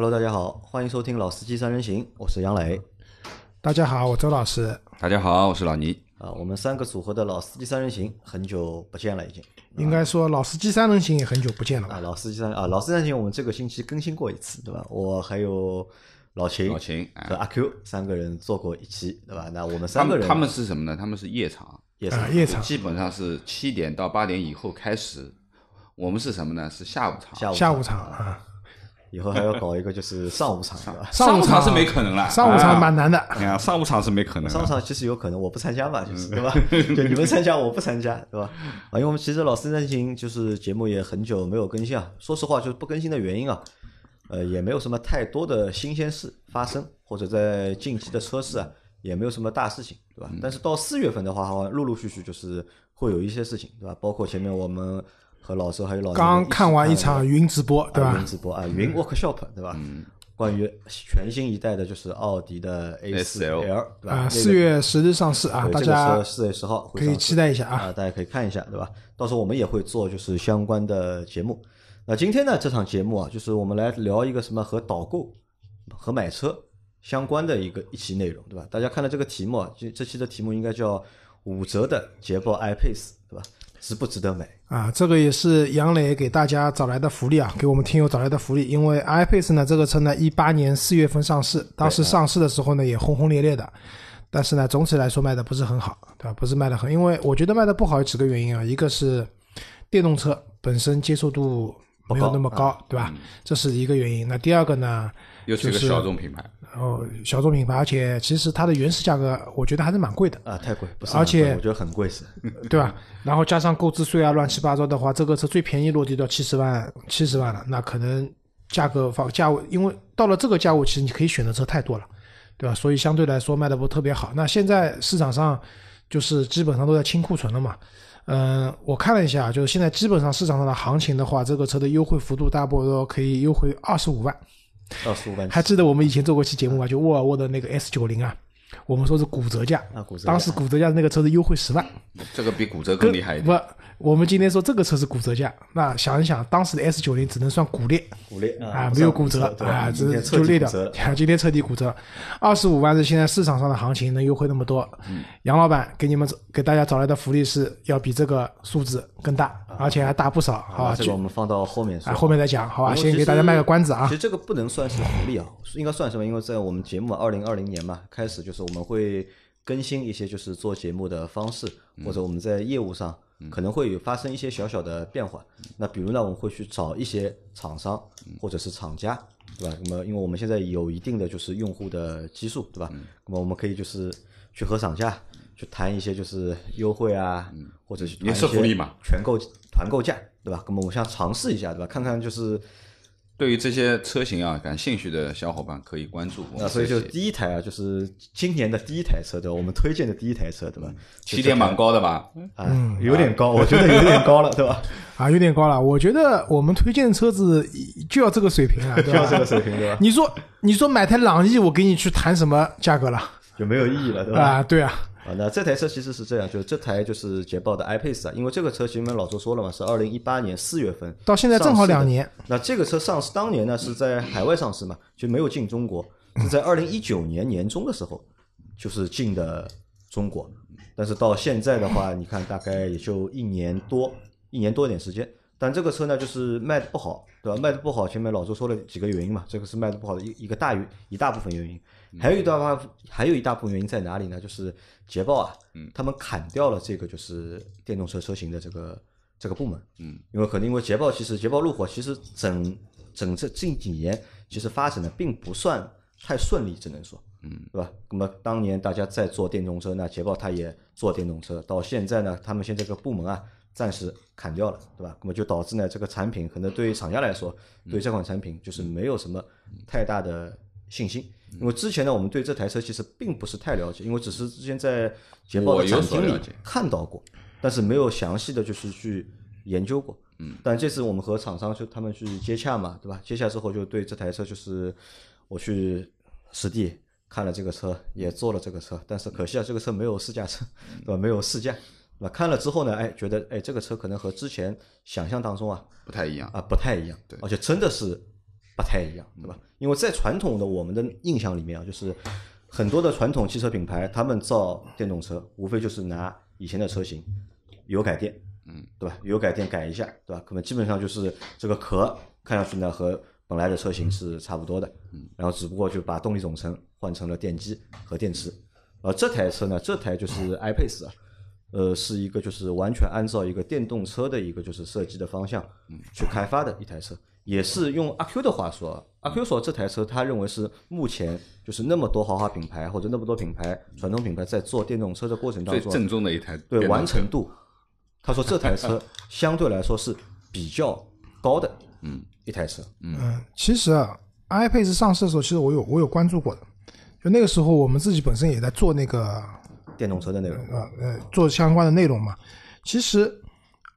Hello，大家好，欢迎收听《老司机三人行》，我是杨磊。大家好，我周老师。大家好，我是老倪。啊，我们三个组合的老司机三人行很久不见了，已经。应该说，老司机三人行也很久不见了啊。老司机三啊，老司机三人行我们这个星期更新过一次，对吧？我还有老秦、老秦和阿 Q 三个人做过一期，对吧？那我们三个人，他们是什么呢？他们是夜场，夜场，夜场，基本上是七点到八点以后开始。我们是什么呢？是下午场，下午下午场啊。以后还要搞一个就是 上午场，对吧？上午场是没可能了，上午场蛮难的。你看上午场是没可能，上午场其实有可能，我不参加嘛，就是对吧？就你们参加，我不参加，对吧？啊，因为我们其实老司机行就是节目也很久没有更新啊。说实话，就是不更新的原因啊，呃，也没有什么太多的新鲜事发生，或者在近期的车市啊，也没有什么大事情，对吧？但是到四月份的话，陆陆续续就是会有一些事情，对吧？包括前面我们。和老周还有老刚看完一场云直播，对吧？云直播啊，云 workshop，对吧？嗯。关于全新一代的，就是奥迪的 A 四 L，对吧？啊，四月十日上市啊，大家四月十号可以期待一下啊，大家可以看一下，对吧？到时候我们也会做就是相关的节目。那今天呢，这场节目啊，就是我们来聊一个什么和导购和买车相关的一个一期内容，对吧？大家看到这个题目啊，这这期的题目应该叫五折的捷豹 iPace，对吧？值不值得买啊？这个也是杨磊给大家找来的福利啊，给我们听友找来的福利。因为 iPace 呢，这个车呢，一八年四月份上市，当时上市的时候呢，也轰轰烈烈的，但是呢，总体来说卖的不是很好，对吧？不是卖的很，因为我觉得卖的不好有几个原因啊，一个是电动车本身接受度没有那么高，对吧？这是一个原因。那第二个呢？又是个小众品牌，哦，小众品牌，而且其实它的原始价格，我觉得还是蛮贵的啊，太贵，不是，而且我觉得很贵是，对吧？然后加上购置税啊，乱七八糟的话，这个车最便宜落地到七十万，七十万了，那可能价格方价位，因为到了这个价位，其实你可以选的车太多了，对吧？所以相对来说卖的不特别好。那现在市场上就是基本上都在清库存了嘛，嗯，我看了一下，就是现在基本上市场上的行情的话，这个车的优惠幅度大不多可以优惠二十五万。二十五万，还记得我们以前做过期节目吗？就沃尔沃的那个 S 九零啊。我们说是骨折价啊，骨折。当时骨折价那个车子优惠十万，这个比骨折更厉害一点。不，我们今天说这个车是骨折价，那想一想，当时的 S 九零只能算骨裂，骨裂啊，没有骨折啊，这就裂掉。今天彻底骨折，二十五万是现在市场上的行情，能优惠那么多。杨老板给你们给大家找来的福利是要比这个数字更大，而且还大不少，好吧？这个我们放到后面说，后面再讲，好吧？先给大家卖个关子啊。其实这个不能算是福利啊，应该算什么？因为在我们节目二零二零年嘛，开始就是我们会。更新一些就是做节目的方式，或者我们在业务上可能会有发生一些小小的变化。那比如呢，我们会去找一些厂商或者是厂家，对吧？那么因为我们现在有一定的就是用户的基数，对吧？那么我们可以就是去和厂家去谈一些就是优惠啊，或者是也是福利嘛，全购团购价，对吧？那么我们想尝试一下，对吧？看看就是。对于这些车型啊感兴趣的小伙伴可以关注。那所以就第一台啊，就是今年的第一台车对吧？我们推荐的第一台车对吧？起点蛮高的吧？啊，有点高，我觉得有点高了，对吧？啊，有点高了。我觉得我们推荐的车子就要这个水平啊，就要这个水平 对吧？你说你说买台朗逸，我给你去谈什么价格了？就没有意义了，对吧？啊，对啊。啊，那这台车其实是这样，就是这台就是捷豹的 iPace 啊，因为这个车前面老周说了嘛，是二零一八年四月份到现在正好两年。那这个车上市当年呢是在海外上市嘛，就没有进中国，是在二零一九年年中的时候就是进的中国，但是到现在的话，你看大概也就一年多，一年多点时间。但这个车呢，就是卖的不好，对吧？卖的不好，前面老周说了几个原因嘛，这个是卖的不好的一一个大原一大部分原因。还有一大部还有一大部分原因在哪里呢？就是捷豹啊，他们砍掉了这个就是电动车车型的这个这个部门，嗯，因为可能因为捷豹其实捷豹路虎其实整整这近几年其实发展的并不算太顺利，只能说，嗯，对吧？那么当年大家在做电动车，那捷豹它也做电动车，到现在呢，他们现在这个部门啊暂时砍掉了，对吧？那么就导致呢这个产品可能对于厂家来说，对这款产品就是没有什么太大的信心。因为之前呢，我们对这台车其实并不是太了解，因为只是之前在捷豹的展厅里看到过，但是没有详细的就是去研究过。嗯。但这次我们和厂商就他们去接洽嘛，对吧？接洽之后就对这台车就是我去实地看了这个车，也坐了这个车，但是可惜啊，这个车没有试驾车，对吧？没有试驾。那看了之后呢，哎，觉得哎，这个车可能和之前想象当中啊不太一样啊，不太一样。对。而且真的是。不太一样，对吧？因为在传统的我们的印象里面啊，就是很多的传统汽车品牌，他们造电动车，无非就是拿以前的车型油改电，嗯，对吧？油改电改一下，对吧？可能基本上就是这个壳看上去呢和本来的车型是差不多的，嗯，然后只不过就把动力总成换成了电机和电池。而这台车呢，这台就是 iPace 啊，呃，是一个就是完全按照一个电动车的一个就是设计的方向去开发的一台车，也是用阿 Q 的话说，阿 Q 说这台车他认为是目前就是那么多豪华品牌或者那么多品牌传统品牌在做电动车的过程当中，最正宗的一台对完成度，他说这台车 相对来说是比较高的，嗯，一台车，嗯，其实啊，iPace 上市的时候，其实我有我有关注过的。就那个时候，我们自己本身也在做那个电动车的内容，呃呃做相关的内容嘛。其实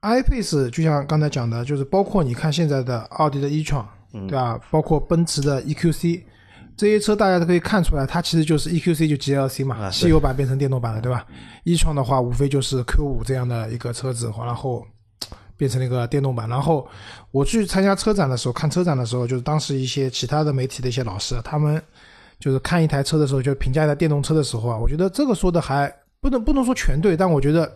iPace 就像刚才讲的，就是包括你看现在的奥迪的 e-tron，对吧？包括奔驰的 EQC 这些车，大家都可以看出来，它其实就是 EQC 就 GLC 嘛，啊汽油版变成电动版了，对吧？e-tron 的话，无非就是 Q 五这样的一个车子，然后变成了一个电动版。然后我去参加车展的时候，看车展的时候，就是当时一些其他的媒体的一些老师，他们就是看一台车的时候，就评价一台电动车的时候啊，我觉得这个说的还不能不能说全对，但我觉得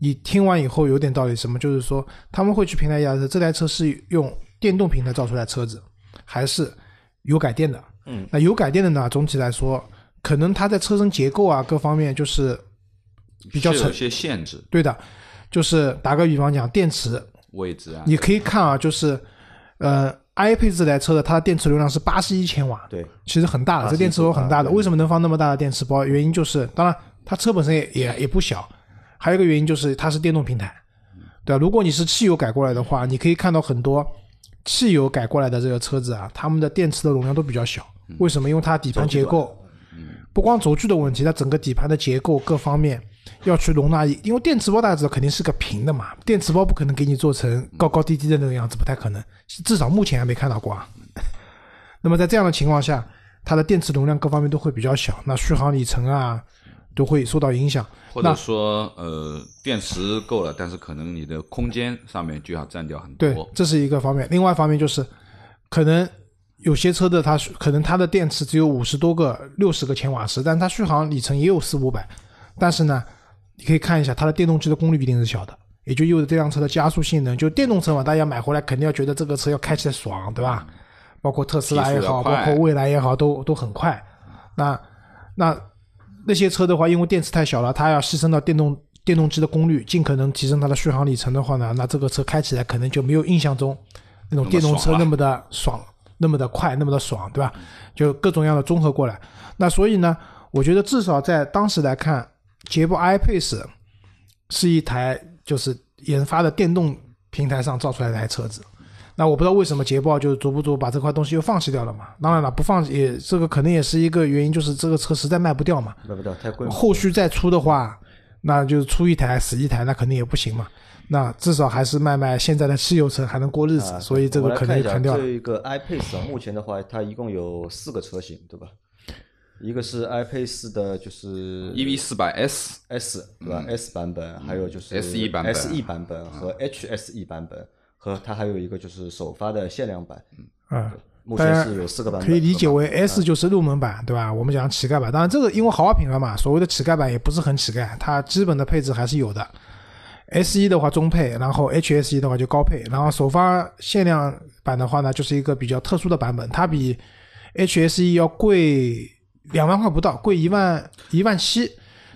你听完以后有点道理。什么？就是说他们会去评价一下这台车是用电动平台造出来的车子，还是有改电的？嗯，那有改电的呢，总体来说，可能它在车身结构啊各方面就是比较有一些限制对的。就是打个比方讲，电池位置啊，你可以看啊，就是呃，iPace 这台车的它的电池流量是八十一千瓦，对，其实很大的，这电池包很大的。为什么能放那么大的电池包？原因就是，当然它车本身也也也不小，还有一个原因就是它是电动平台，对吧？如果你是汽油改过来的话，你可以看到很多汽油改过来的这个车子啊，它们的电池的容量都比较小。为什么？因为它底盘结构，不光轴距的问题，它整个底盘的结构各方面要去容纳，因为电池包大家知道肯定是个平的嘛，电池包不可能给你做成高高低低的那个样子，不太可能，至少目前还没看到过啊。那么在这样的情况下，它的电池容量各方面都会比较小，那续航里程啊都会受到影响。或者说呃电池够了，但是可能你的空间上面就要占掉很对多，，这是一个方面。另外一方面就是，可能有些车的它可能它的电池只有五十多个、六十个千瓦时，但它续航里程也有四五百。但是呢，你可以看一下它的电动机的功率一定是小的，也就意味着这辆车的加速性能，就电动车嘛，大家买回来肯定要觉得这个车要开起来爽，对吧？包括特斯拉也好，包括蔚来也好，都都很快。那那那些车的话，因为电池太小了，它要牺牲到电动电动机的功率，尽可能提升它的续航里程的话呢，那这个车开起来可能就没有印象中那种电动车那么的爽，那么的快，那么的爽，对吧？就各种样的综合过来。那所以呢，我觉得至少在当时来看，捷豹 iPace 是一台就是研发的电动平台上造出来的一台车子。那我不知道为什么捷豹就逐步逐步把这块东西又放弃掉了嘛？当然了，不放也这个可能也是一个原因，就是这个车实在卖不掉嘛。卖不掉太贵了。后续再出的话，那就是出一台死一台，那肯定也不行嘛。那至少还是卖卖现在的汽油车还能过日子，啊所以这个可能我来看一下就砍掉了。这个 iPace 啊，目前的话，它一共有四个车型，对吧？一个是 iPace 的，就是 EV 四百 S S 对吧？S 版本，还有就是 SE 版本 SE 版本和 HSE 版本，和它还有一个就是首发的限量版。嗯，目前是有四个版本，可以理解为 S 就是入门版，对吧？我们讲乞丐版，当然这个因为豪华品牌嘛，所谓的乞丐版也不是很乞丐，它基本的配置还是有的。S 一的话中配，然后 HS 一的话就高配，然后首发限量版的话呢，就是一个比较特殊的版本，它比 HS 一要贵两万块不到，贵一万一万七，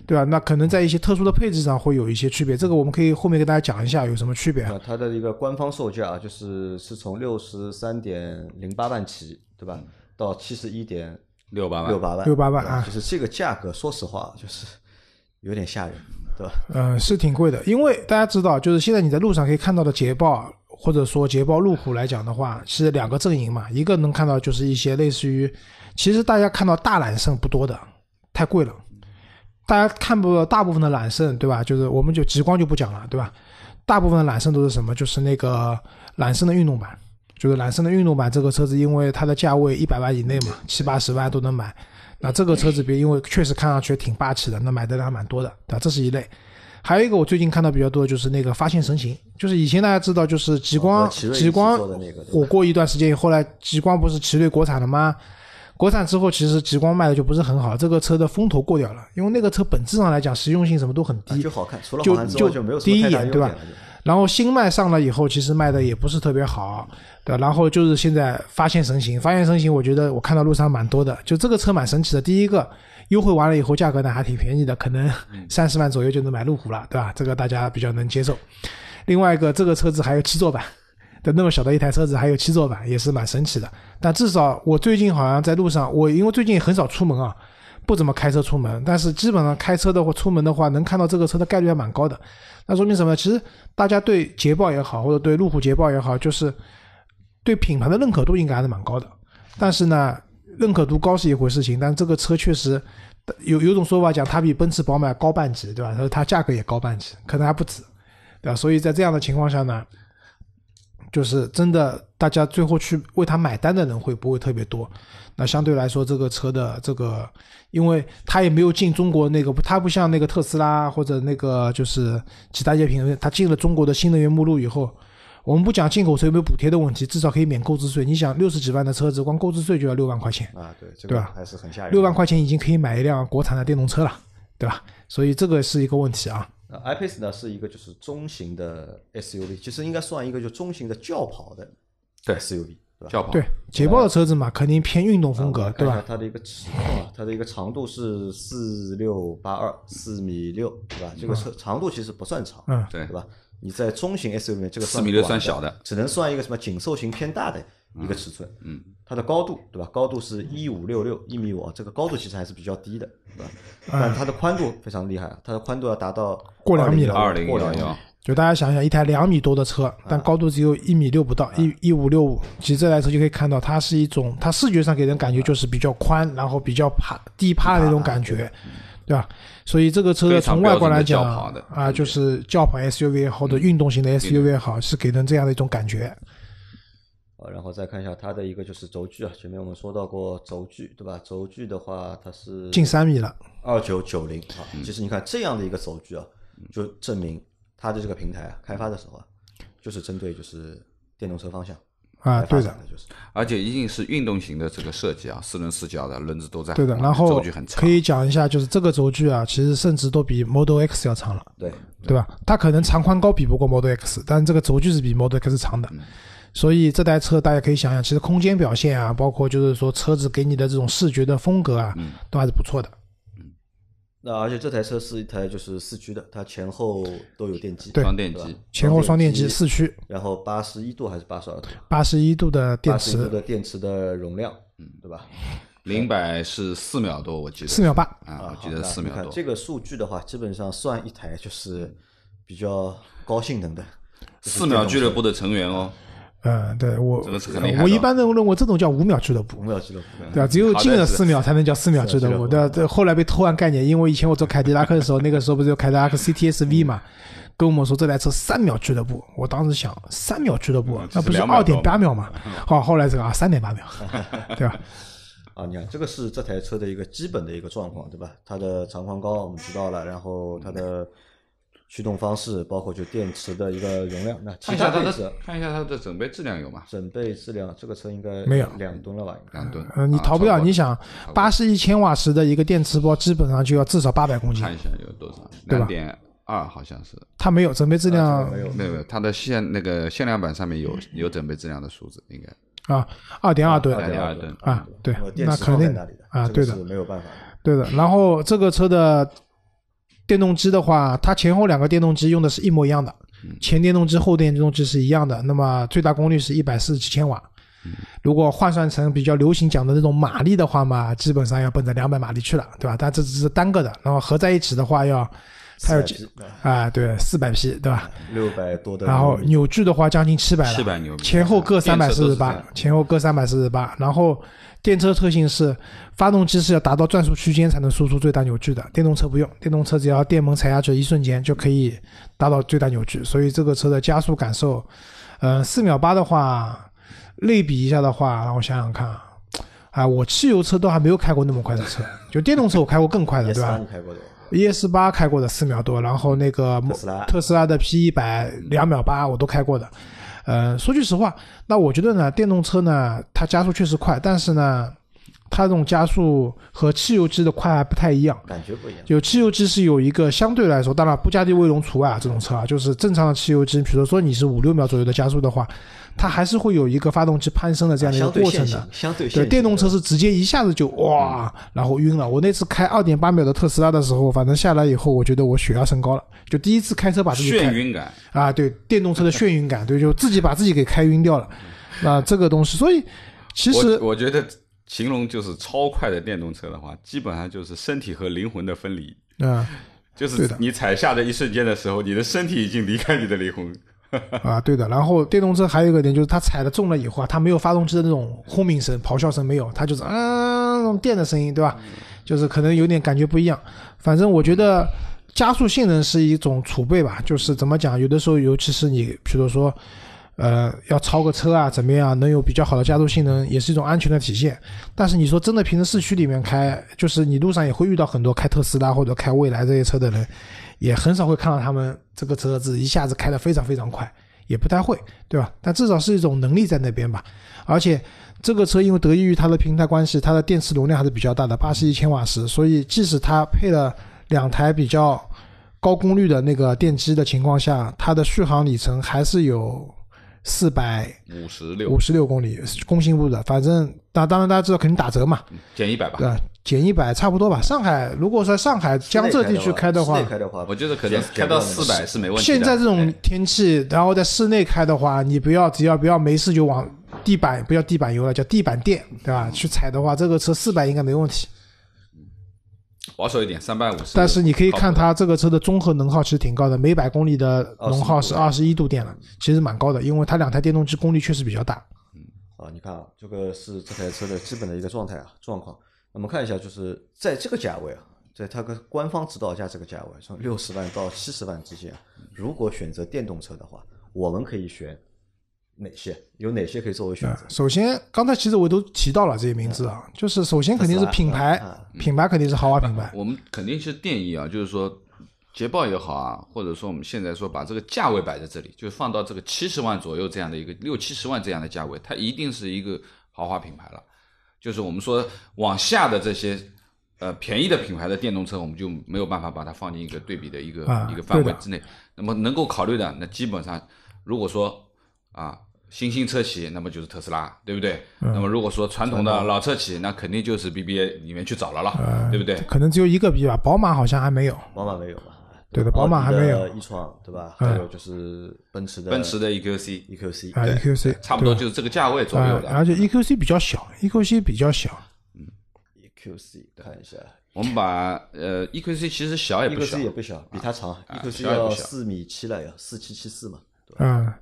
对吧？那可能在一些特殊的配置上会有一些区别，这个我们可以后面给大家讲一下有什么区别。啊，它的一个官方售价就是是从六十三点零八万起，对吧？到七十一点六八万六八万，六八万啊就是这个价格，说实话就是有点吓人，对吧？嗯，是挺贵的，因为大家知道，就是现在你在路上可以看到的捷豹，或者说捷豹路虎来讲的话，是两个阵营嘛。一个能看到就是一些类似于，其实大家看到大揽胜不多的，太贵了。大家看不到大部分的揽胜，对吧？就是我们就极光就不讲了，对吧？大部分的揽胜都是什么？就是那个揽胜的运动版，就是揽胜的运动版这个车子，因为它的价位一百万以内嘛，七八十万都能买。那这个车子别因为确实看上去挺霸气的，那买的人还蛮多的，对吧？这是一类。还有一个我最近看到比较多的就是那个发现神行，就是以前大家知道就是极光，极光火过一段时间以，后来极光不是奇瑞国产了吗？国产之后，其实极光卖的就不是很好，这个车的风头过掉了，因为那个车本质上来讲实用性什么都很低，啊就好看，除了就好看之外就没有第一眼对吧然后新迈上了以后，其实卖的也不是特别好，对吧。然后就是现在发现神行，发现神行，我觉得我看到路上蛮多的，就这个车蛮神奇的。第一个优惠完了以后，价格呢还挺便宜的，可能三十万左右就能买路虎了，对吧？这个大家比较能接受。另外一个，这个车子还有七座版，的那么小的一台车子还有七座版，也是蛮神奇的。但至少我最近好像在路上，我因为最近很少出门啊，不怎么开车出门，但是基本上开车的话，出门的话，能看到这个车的概率还蛮高的。那说明什么？其实大家对捷豹也好，或者对路虎捷豹也好，就是对品牌的认可度应该还是蛮高的。但是呢，认可度高是一回事情，但这个车确实有有种说法讲，它比奔驰、宝马高半级，对吧？它它价格也高半级，可能还不止，对吧？所以在这样的情况下呢，就是真的大家最后去为它买单的人会不会特别多？那相对来说，这个车的这个，因为它也没有进中国那个，它不像那个特斯拉或者那个就是其他一些品牌，它进了中国的新能源目录以后，我们不讲进口车有没有补贴的问题，至少可以免购置税。你想六十几万的车子，光购置税就要六万块钱，啊，对，这对吧个还是很吓人。六万块钱已经可以买一辆国产的电动车了，对吧？所以这个是一个问题啊。那 iPace 呢是一个就是中型的 SUV，其实应该算一个就中型的轿跑的对 SUV，对吧？轿跑对，捷豹的车子嘛，肯定偏运动风格，对吧？它的一个尺寸啊，它的一个长度是四六八二，四米六，对吧？这个车长度其实不算长，嗯对对吧？你在中型 SUV 里面，这个四米六算小的，只能算一个什么紧凑型偏大的一个尺寸。嗯，它的高度对吧？高度是一五六六一米五，啊这个高度其实还是比较低的，对吧？但它的宽度非常厉害啊，它的宽度要达到嗯过两米了二零过两米幺幺，就大家想想，一台两米多的车，但高度只有一米六不到，一一五六五。其实这台车就可以看到，它是一种，它视觉上给人感觉就是比较宽，然后比较趴低趴的那种感觉，对吧？所以这个车从外观来讲啊，就是轿跑 SUV 也好或者运动型的 SUV 也好，是给人这样的一种感觉。啊，然后再看一下它的一个就是轴距啊，前面我们说到过轴距对吧？轴距的话，它是近三米了，二九九零啊。嗯其实你看这样的一个轴距啊，就证明它的这个平台啊，开发的时候啊，就是针对就是电动车方向啊，对的而且一定是运动型的这个设计啊，四轮四角的轮子都在，对的。然后轴距很长可，以讲一下，就是这个轴距啊，其实甚至都比 Model X 要长了。对对吧？它可能长宽高比不过 Model X，但是这个轴距是比 Model X 长的，所以这台车大家可以想想，其实空间表现啊，包括就是说车子给你的这种视觉的风格啊，都还是不错的。那而且这台车是一台就是四驱的，它前后都有电机，对双电机，前后双电机四驱，然后八十一度还是八十二度？八十一度的电八十一度池，的电池的容量，嗯，对吧？零百是四秒多，我记得四秒八。啊，我记得四秒多。那你看这个数据的话，基本上算一台就是比较高性能的就是四秒俱乐部的成员哦，嗯，对我我一般认认为这种叫五秒俱乐部，五秒俱乐部。对吧？只有进了四秒才能叫四秒俱乐部，对吧？这后来被偷换概念，因为以前我做凯迪拉克的时候，那个时候不是有凯迪拉克 CTS-V 嘛，跟我们说这台车三秒俱乐部，我当时想三秒俱乐部嗯那不是二点八秒嘛？好，后来这个啊三点八秒，对吧？啊，你看这个是这台车的一个基本的一个状况，对吧？它的长宽高我们知道了，然后它的驱动方式，包括就电池的一个容量，那其看一下它的，看一下它的整备质量有吗？整备质量，这个车应该没有两吨了吧？两吨。嗯，你啊逃不掉，超过你想八十一千瓦时的一个电池包，基本上就要至少八百公斤看，一下有多少？对吧两点二好像是，它没有整备质量没有没有没有，它的限那个限量版上面有有整备质量的数字，应该啊，二点二吨2.22.2吨啊，对那肯定的啊，对的，没有办法。对的，然后这个车的电动机的话，它前后两个电动机用的是一模一样的，前电动机后电动机是一样的。那么最大功率是一百四十七千瓦。如果换算成比较流行讲的那种马力的话嘛，基本上要奔着两百马力去了，对吧？但这只是单个的，然后合在一起的话要它有400几啊，对，四百匹，对吧？六百多的然后扭矩的话将近七百了，700牛米前后各三百四十八前后各三百四十八。然后电车特性是，发动机是要达到转速区间才能输出最大扭矩的，电动车不用，电动车只要电门踩下去一瞬间就可以达到最大扭矩，所以这个车的加速感受，呃，四秒八的话，类比一下的话，让我想想看啊。啊，我汽油车都还没有开过那么快的车，就电动车我开过更快的，对吧，S 八？你开过的吧？ES 八开过的四秒多，然后那个特斯拉特斯拉的 P 一百两秒八我都开过的。呃，说句实话，那我觉得呢，电动车呢，它加速确实快，但是呢，它这种加速和汽油机的快还不太一样。感觉不一样。就汽油机是有一个相对来说，当然布加迪威龙除外啊，这种车啊，就是正常的汽油机，比如说你是五六秒左右的加速的话，它还是会有一个发动机攀升的这样的一个过程的。，相对线对，性电动车是直接一下子就哇，然后晕了。我那次开二点八秒的特斯拉的时候，反正下来以后，我觉得我血压升高了，就第一次开车把自己眩晕感，啊，对，电动车的眩晕感，对，就自己把自己给开晕掉了。那，这个东西，所以其实我我觉得形容就是超快的电动车的话，基本上就是身体和灵魂的分离。啊就是你踩下的一瞬间的时候，你的身体已经离开你的灵魂。啊，对的。然后电动车还有一个点就是它踩的重了以后啊，它没有发动机的那种轰鸣声、咆哮声没有，它就是嗯那种电的声音，对吧？就是可能有点感觉不一样。反正我觉得加速性能是一种储备吧，就是怎么讲，有的时候尤其是你比如说。呃，要超个车啊，怎么样能有比较好的加速性能，也是一种安全的体现。但是你说真的，平时市区里面开，就是你路上也会遇到很多开特斯拉或者开蔚来这些车的人，也很少会看到他们这个车子一下子开得非常非常快，也不太会，对吧？但至少是一种能力在那边吧。而且这个车因为得益于它的平台关系，它的电池容量还是比较大的，八十一千瓦时，所以即使它配了两台比较高功率的那个电机的情况下，它的续航里程还是有四百五十六五十六公里，工信部的。反正那当然大家知道肯定打折嘛，减一百吧对，吧？减一百差不多吧。上海如果说上海江浙地区开的话开的话，我觉得可能减开到四百。是没问题。现在这种哎天气，然后在室内开的话，你不要只要不要没事就往地板不要地板油了，叫地板垫，对吧？去踩的话，这个车四百应该没问题。保守一点，三百五十。但是你可以看它这个车的综合能耗其实挺高的，每百公里的能耗是二十一度电了，其实蛮高的，因为它两台电动机功率确实比较大。嗯啊，你看啊，这个是这台车的基本的一个状态啊状况。那么看一下，就是在这个价位啊，在它的官方指导价这个价位，从六十万到七十万之间啊，如果选择电动车的话，我们可以选哪些？有哪些可以作为选择？首先，刚才其实我都提到了这些名字啊，就是首先肯定是品牌品牌肯定是豪华品牌。我们肯定是建议啊，就是说捷豹也好啊，或者说我们现在说把这个价位摆在这里，就是放到这个七十万左右这样的一个六七十万这样的价位，它一定是一个豪华品牌了。就是我们说往下的这些呃便宜的品牌的电动车，我们就没有办法把它放进一个对比的一个、啊一个范围之内。那么能够考虑的，那基本上如果说啊。新兴车企，那么就是特斯拉，对不对？嗯那么如果说传统的老车企，那肯定就是 BBA 里面去找了了，对不对？可能只有一个 B 吧，宝马好像还没有。宝马没有吧？对的宝马还没有奥迪的 e 创对吧？嗯还有就是奔驰的奔驰的 EQC EQC 啊 EQC 差不多就是这个价位左右啊，的。而且 EQC 比较小，EQC 比较小，嗯 EQC 看一下我们把呃 EQC 其实小也不小，EQC，也不小，比它长啊，EQC 要四米七了，要四七七四嘛。嗯，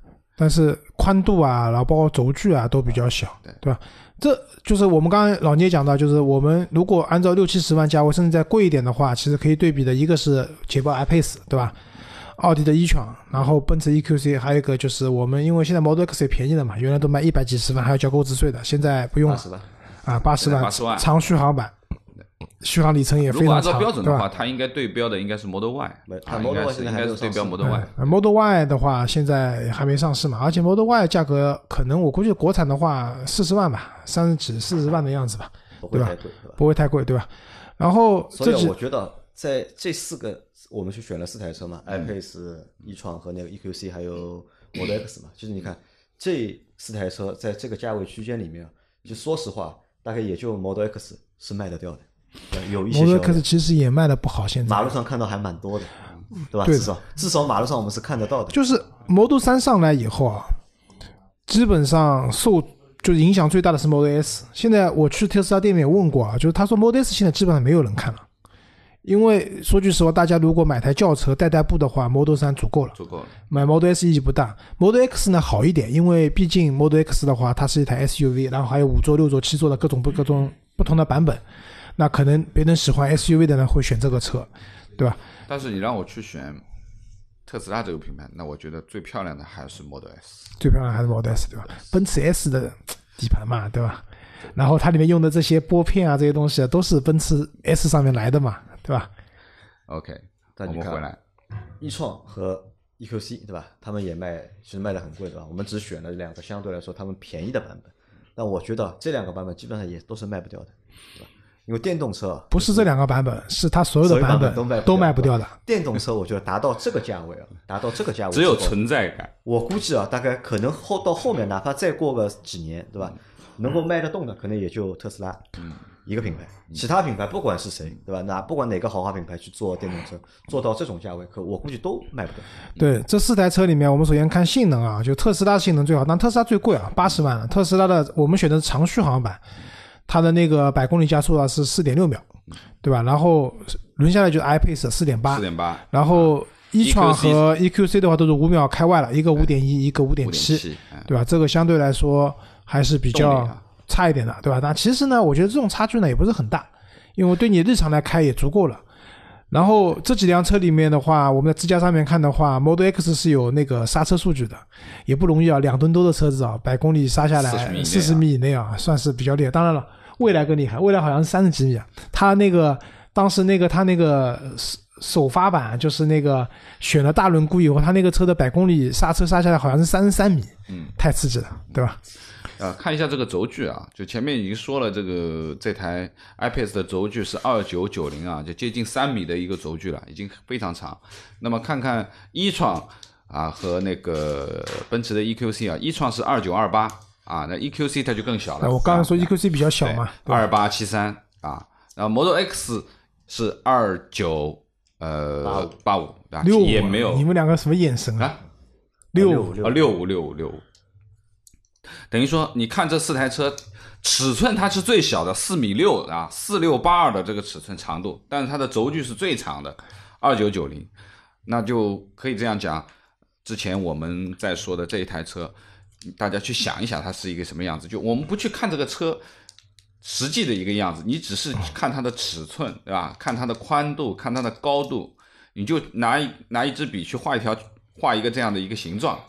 但是宽度啊，然后包括轴距啊都比较小，对。对吧？这就是我们刚刚老聂讲到，就是我们如果按照六七十万价位，甚至再贵一点的话，其实可以对比的一个是捷豹 i-Pace，对吧？奥迪的 e 闯，然后奔驰 EQC，还有一个就是我们因为现在 Model X 也便宜了嘛，原来都卖一百几十万，还要交购置税的，现在不用了。八十万，啊，八十万，80万。长续航版，续航里程也如果按照非常长，对吧标准的话，它应该对标的应该是 Model Y，，Model 应 Y 该是现在还应该是对标没有上市 Model Y。呃 Model Y 的话，现在还没上市嘛，而且 Model Y 价格可能我估计国产的话四十万吧，三十几四十万的样子吧，不会对吧太贵，不会太贵，对吧？然后所以这我觉得在这四个，我们去选了四台车嘛，iPace、e 创和那个 EQC 还有 Model X 嘛。就是你看这四台车在这个价位区间里面，就说实话，大概也就 Model X 是卖得掉的，对有一些 Model X 其实也卖的不好，现在马路上看到还蛮多的，对吧？对至少至少马路上我们是看得到的。就是 Model 3上来以后啊，基本上受就是影响最大的是 Model S。现在我去特斯拉店里面问过啊，就是他说 Model S 现在基本上没有人看了，因为说句实话，大家如果买台轿车代代步的话，Model 三足够了。足够了。买 Model S 意义不大，Model X 呢好一点，因为毕竟 Model X 的话，它是一台 SUV，然后还有五座、六座、七座的各种不各种不同的版本，那可能别人喜欢 SUV 的呢会选这个车，对吧？但是你让我去选特斯拉这个品牌，那我觉得最漂亮的还是 Model S。最漂亮还是 Model S 对吧？奔驰 S 的底盘嘛，对吧？然后它里面用的这些拨片啊这些东西啊，都是奔驰 S 上面来的嘛，对吧？OK，但你们回来，一创和 EQC 对吧？他们也卖，其实卖的很贵对吧？我们只选了两个相对来说他们便宜的版本，但我觉得这两个版本基本上也都是卖不掉的，对吧？因为电动车啊不是这两个版本，是它所有的版本都卖不都掉卖不掉的。电动车，我觉得达到这个价位啊，达到这个价位只有存在感。我估计啊，大概可能后到后面，哪怕再过个几年，对吧？能够卖得动的，可能也就特斯拉，嗯，一个品牌，其他品牌不管是谁，对吧？那不管哪个豪华品牌去做电动车，做到这种价位，可我估计都卖不掉。对，这四台车里面，我们首先看性能啊，就特斯拉性能最好，但特斯拉最贵啊，八十万了。特斯拉的我们选的是长续航版，它的那个百公里加速啊是四点六秒，对吧？然后轮下来就是 iPace 四点八四，点八，然后一创和 EQC 的话都是五秒开外了，一个五点一，一个五点七，对吧？这个相对来说还是比较差一点的，对吧？但其实呢，我觉得这种差距呢也不是很大，因为对你日常来开也足够了。然后这几辆车里面的话，我们在支架上面看的话，Model X 是有那个刹车数据的，也不容易啊，两吨多的车子啊，百公里刹下40米以来四十米以内啊，算是比较厉害。当然了，蔚来更厉害，未来好像是三十几米啊，它那个当时那个它那个首首发版就是那个选了大轮毂以后，它那个车的百公里刹车刹下来好像是三十三米，嗯，太刺激了，对吧？啊，看一下这个轴距啊，就前面已经说了，这个这台 iPace 的轴距是二九九零啊，就接近三米的一个轴距了，已经非常长。那么看看一创啊和那个奔驰的 EQC 啊，一创是二九二八啊，那 EQC 它就更小了。呃我刚才说啊 EQC 比较小嘛，二八七三啊，然后 Model X 是二九呃八五，对吧？六五也没有你们两个什么眼神啊？六五啊，六五六五六五，等于说，你看这四台车尺寸，它是最小的四米六啊，四六八二的这个尺寸长度，但是它的轴距是最长的，二九九零，那就可以这样讲。之前我们在说的这一台车，大家去想一想，它是一个什么样子？就我们不去看这个车实际的一个样子，你只是看它的尺寸，对吧？看它的宽度，看它的高度，你就拿一拿一支笔去画一条，画一个这样的一个形状，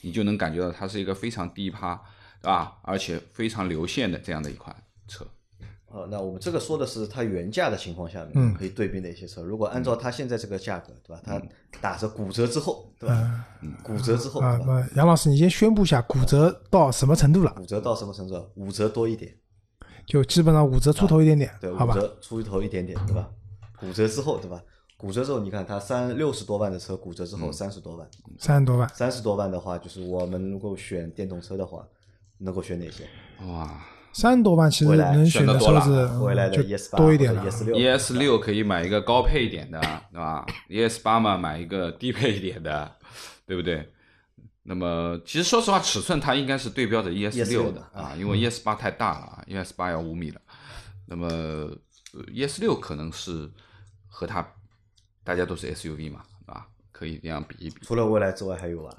你就能感觉到它是一个非常低趴，对吧？而且非常流线的这样的一款车。呃，那我们这个说的是它原价的情况下面，嗯可以对比哪些车？如果按照它现在这个价格，对吧？它打折骨折之后，对吧？骨折之后，啊，杨老师，你先宣布一下骨折到什么程度了？骨折到什么程度？五折多一点，就基本上五折出头一点点，对，五折出头一点点，对吧？骨折之后，对吧？骨折之后，你看它三六十多万的车，骨折之嗯后三十多万，三十多万，三十多万的话，就是我们如果选电动车的话，能够选哪些？哇三十多万其实能选的车子嗯未来的就 ES 八多一点了。，ES 六，ES 六可以买一个高配一点的，对吧？ES 八嘛，买一个低配一点的，对不对？那么其实说实话，尺寸它应该是对标着 ES 六 ES6 的的啊，因为 ES 八太大了啊，ES 八要五米了。那么呃 ES 六可能是和它大家都是 SUV 嘛，啊，可以这样比一比。除了未来之外，还有啊？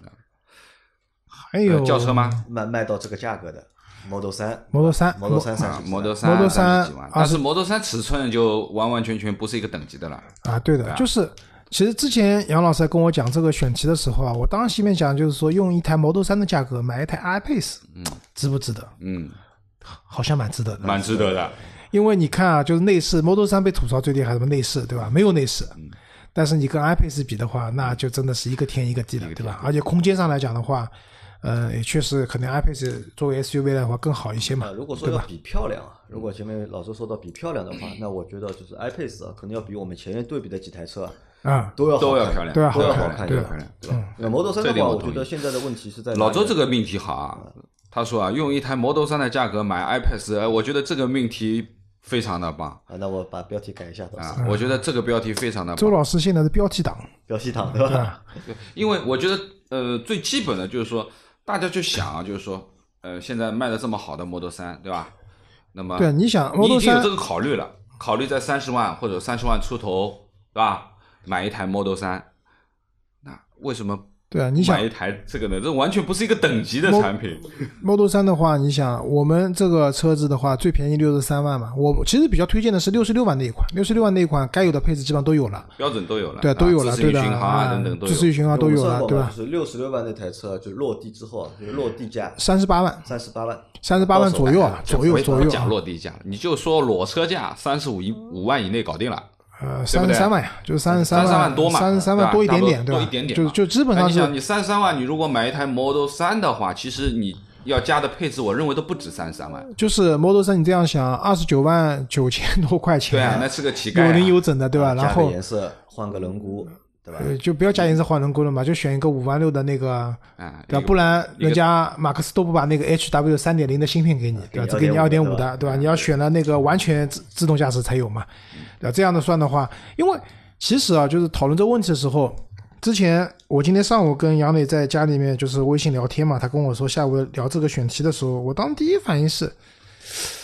还有呃轿车吗？卖卖到这个价格的 Model 三？Model 三，Model 三三，Model 三 Model 三几万3，但是 Model 三尺寸就完完全全不是一个等级的了。啊，对的，就是其实之前杨老师在跟我讲这个选题的时候啊，我当时心里面讲就是说，用一台 Model 三的价格买一台 iPace，嗯，值不值得？嗯，好像蛮值得的。蛮值得的。因为你看啊，就是内饰，Model 三被吐槽最厉害什么内饰，对吧？没有内饰，但是你跟 iPace 比的话，那就真的是一个天一个地了，对吧？而且空间上来讲的话，呃，也确实可能 iPace 作为 SUV 的话更好一些嘛啊，，如果说要比漂亮啊，如果前面老师说到比漂亮的话，那我觉得就是 iPace 啊，可能要比我们前面对比的几台车啊啊，都要都要漂亮，都要，好看，都要漂亮。对吧？那 Model 三的话，我觉得现在的问题是在老周这个个命题好啊，他说啊，用一台 Model 3的价格买 iPads，呃我觉得这个命题非常的棒啊，那我把标题改一下，啊，我觉得这个标题非常的周，老师现在是标题党，标题党对吧？对吧？因为我觉得呃最基本的就是说，大家就想啊，就是说呃现在卖的这么好的 Model 三对吧？那么对，你想你已经有这个考虑了，考虑在三十万或者三十万出头，对吧？买一台 Model 三那为什么对啊，你想买一台这个呢？这完全不是一个等级的产品。Model 三的话，你想我们这个车子的话，最便宜六十三万嘛。我其实比较推荐的是六十六万那一款，六十六万那一款该有的配置基本上都有了，标准都有了，对啊，都有了，自适对的，应巡航啊啊等等都有。自适应巡航都有了，对吧？就是六十六万那台车，就落地之后啊，就是落地价三十八万，三十八万，三十八万左右啊，左右左右落地价了，你就说裸车价三十五一五万以内搞定了，呃，三十三万呀，就是三十三万，万多嘛，三十三万多一点点，对吧？一点点。就就基本上你想，你三十三万，你如果买一台 Model 三的话，其实你要加的配置，我认为都不止三十三万。就是 Model 三，你这样想，二十九万九千多块钱，对啊，那是个乞丐、啊。有零有整的，对吧？然后颜色，换个轮毂，对吧？呃，就不要加颜色换轮毂了嘛，就选一个五万六的那个，啊，对吧？不然人家马克思都不把那个 HW 三点零的芯片给你，对吧？只给你二点五的，对吧？你要选了那个完全自自动驾驶才有嘛，对吧？这样的算的话，因为其实啊，就是讨论这个问题的时候，之前我今天上午跟杨磊在家里面就是微信聊天嘛，他跟我说下午聊这个选题的时候，我当第一反应是，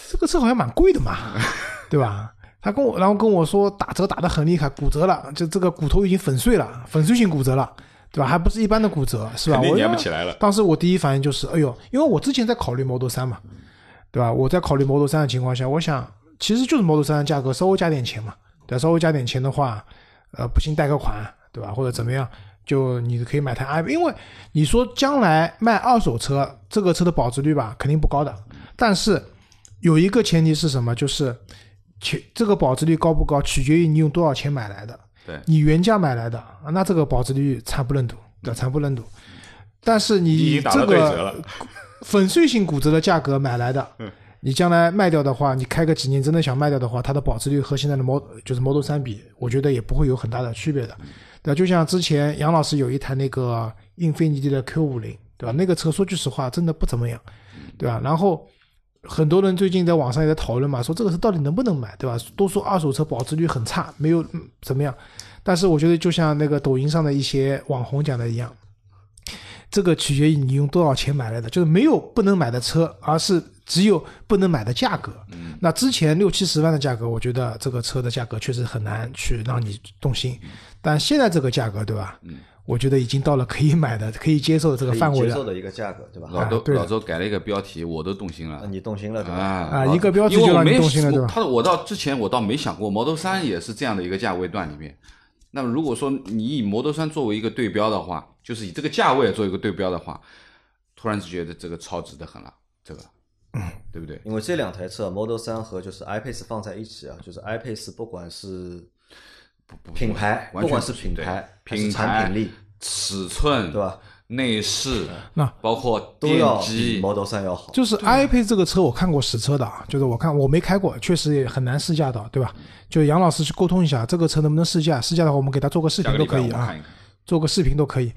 这个车好像蛮贵的嘛，对吧？他跟我，然后跟我说打折打得很厉害，骨折了，就这个骨头已经粉碎了，粉碎性骨折了，对吧？还不是一般的骨折，是吧？我粘不起来了。当时我第一反应就是，哎呦，因为我之前在考虑 Model 三嘛，对吧？我在考虑 Model 三的情况下，我想其实就是 Model 三的价格稍微加点钱嘛，对吧，稍微加点钱的话，呃，不行贷个款，对吧？或者怎么样，就你可以买台 i，因为你说将来卖二手车，这个车的保值率吧，肯定不高的，但是有一个前提是什么？就是取这个保值率高不高，取决于你用多少钱买来的。对你原价买来的，啊那这个保值率惨不忍睹，对，惨不忍睹。但是你这个粉碎性骨折的价格买来的，你将来卖掉的话，你开个几年真的想卖掉的话，它的保值率和现在的 Model 就是 Model 三比，我觉得也不会有很大的区别的。对吧，就像之前杨老师有一台那个英菲尼迪的 Q 五零，对吧？那个车说句实话，真的不怎么样，对吧？然后很多人最近在网上也在讨论嘛，说这个车到底能不能买，对吧？都说二手车保值率很差，没有、嗯怎么样。但是我觉得就像那个抖音上的一些网红讲的一样，这个取决于你用多少钱买来的，就是没有不能买的车，而是只有不能买的价格。那之前六七十万的价格，我觉得这个车的价格确实很难去让你动心，但现在这个价格，对吧？我觉得已经到了可以买的、可以接受的这个范围了。接受的一个价格，对吧？老周、对老周改了一个标题，我都动心了。你动心了，对吧？啊啊一个标题就让你动心了对吧我他我到之前我倒没想过，Model 三也是这样的一个价位段里面。那么如果说你以 Model 三作为一个对标的话，就是以这个价位做一个对标的话，突然就觉得这个超值的很了，这个，对不对？因为这两台车 Model 三和就是 iPace 放在一起啊，就是 iPace 不管是品牌，不管是品牌品产品力，尺寸对吧？内饰，那包括电都要比机，Model 三要好。就是 iPace 这个车，我看过实车的啊，就是我看我没开过，确实也很难试驾到，对吧？就杨老师去沟通一下，这个车能不能试驾？试驾的话，我们给他做个视频都可以啊。做个视频都可以。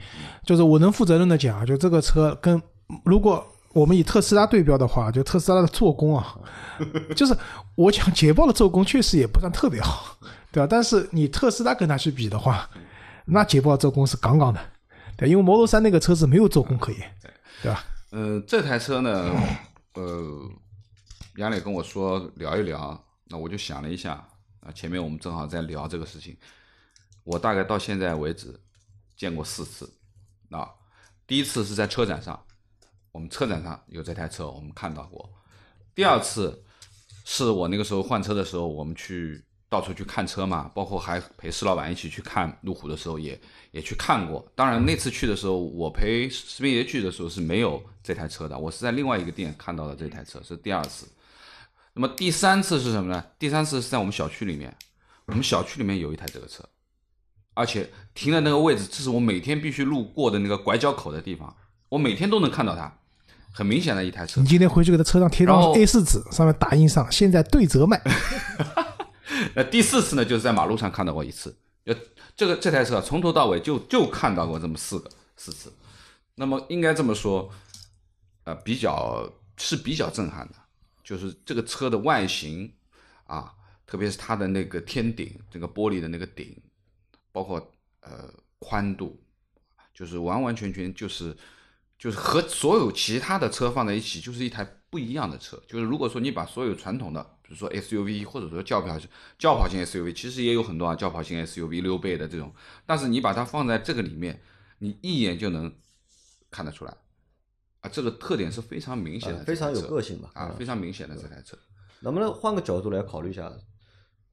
就是我能负责任的讲啊，就这个车跟如果我们以特斯拉对标的话，就特斯拉的做工啊，就是我讲捷豹的做工确实也不算特别好，对吧？但是你特斯拉跟它去比的话，那捷豹做工是杠杠的，对，因为 Model 三那个车子没有做工可言，对吧？呃，这台车呢，呃，杨磊跟我说聊一聊，那我就想了一下啊，前面我们正好在聊这个事情，我大概到现在为止见过四次，啊，第一次是在车展上，我们车展上有这台车，我们看到过，第二次是我那个时候换车的时候，我们去到处去看车嘛，包括还陪施老板一起去看路虎的时候也也去看过。当然那次去的时候，我陪施斌爷去的时候是没有这台车的，我是在另外一个店看到的这台车，是第二次。那么第三次是什么呢？第三次是在我们小区里面，我们小区里面有一台这个车，而且停的那个位置，这是我每天必须路过的那个拐角口的地方，我每天都能看到它，很明显的一台车。你。今天回去给他车上贴张 A 四纸，上面打印上现在对折卖，那第四次呢，就是在马路上看到过一次，就这个这台车从头到尾就就看到过这么四个四次，那么应该这么说，呃，比较是比较震撼的，就是这个车的外形啊，特别是它的那个天顶，这个玻璃的那个顶，包括呃宽度，就是完完全全就是就是和所有其他的车放在一起，就是一台不一样的车。就是如果说你把所有传统的，比如说 SUV 或者说轿跑轿跑型 SUV，其实也有很多啊，轿跑型 SUV 溜背的这种，但是你把它放在这个里面，你一眼就能看得出来，啊，这个特点是非常明显的呃，非常有个性吧啊，嗯非常明显的这台车。能不能换个角度来考虑一下？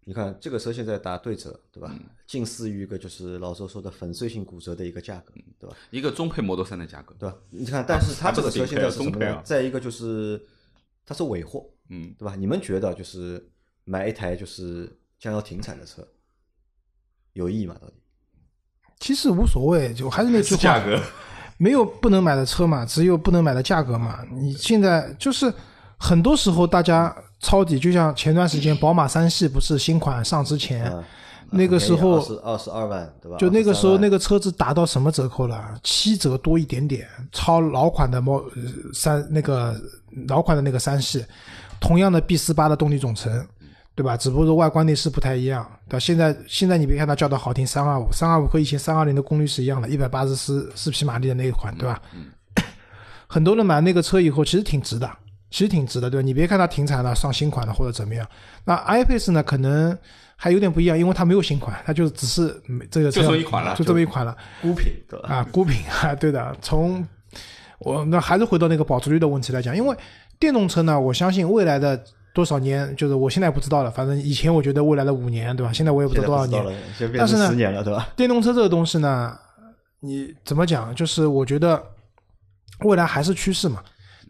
你看这个车现在打对折，对吧？嗯近似于一个就是老周说的粉碎性骨折的一个价格，对吧？一个中配 Model 3的价格，对吧？你看，但是它这个车现在是什么中配再一个就是它是尾货，嗯，对吧？你们觉得就是买一台就是将要停产的车，有意义吗？到底？其实无所谓，就还是那句话，价格，没有不能买的车嘛，只有不能买的价格嘛。你现在就是很多时候大家抄底，就像前段时间宝马三系不是新款上之前，啊，那个时候是二十二万，对吧？就那个时候那个个车子打到什么折扣了？七折多一点点，超老款的呃三那个老款的那个三系，同样的 B 四八的动力总成，对吧？只不过说外观内饰不太一样，对吧？现在现在你别看它叫的好听，三二五，三二五和以前三二零的功率是一样的，一百八十四四匹马力的那一款，对吧？很多人买那个车以后，其实挺值的，其实挺值的，对吧？你别看它停产了，上新款了或者怎么样。那 iPace 呢，可能还有点不一样，因为它没有新款，它就只是没这个车就这么一款了就这么一款了孤品，对吧？啊，孤品啊，对的。从我那还是回到那个保值率的问题来讲，因为电动车呢，我相信未来的多少年，就是我现在不知道了，反正以前我觉得未来的五年，对吧？现在我也不知道多少年但是呢十年了，对吧？电动车这个东西呢，你怎么讲？就是我觉得未来还是趋势嘛，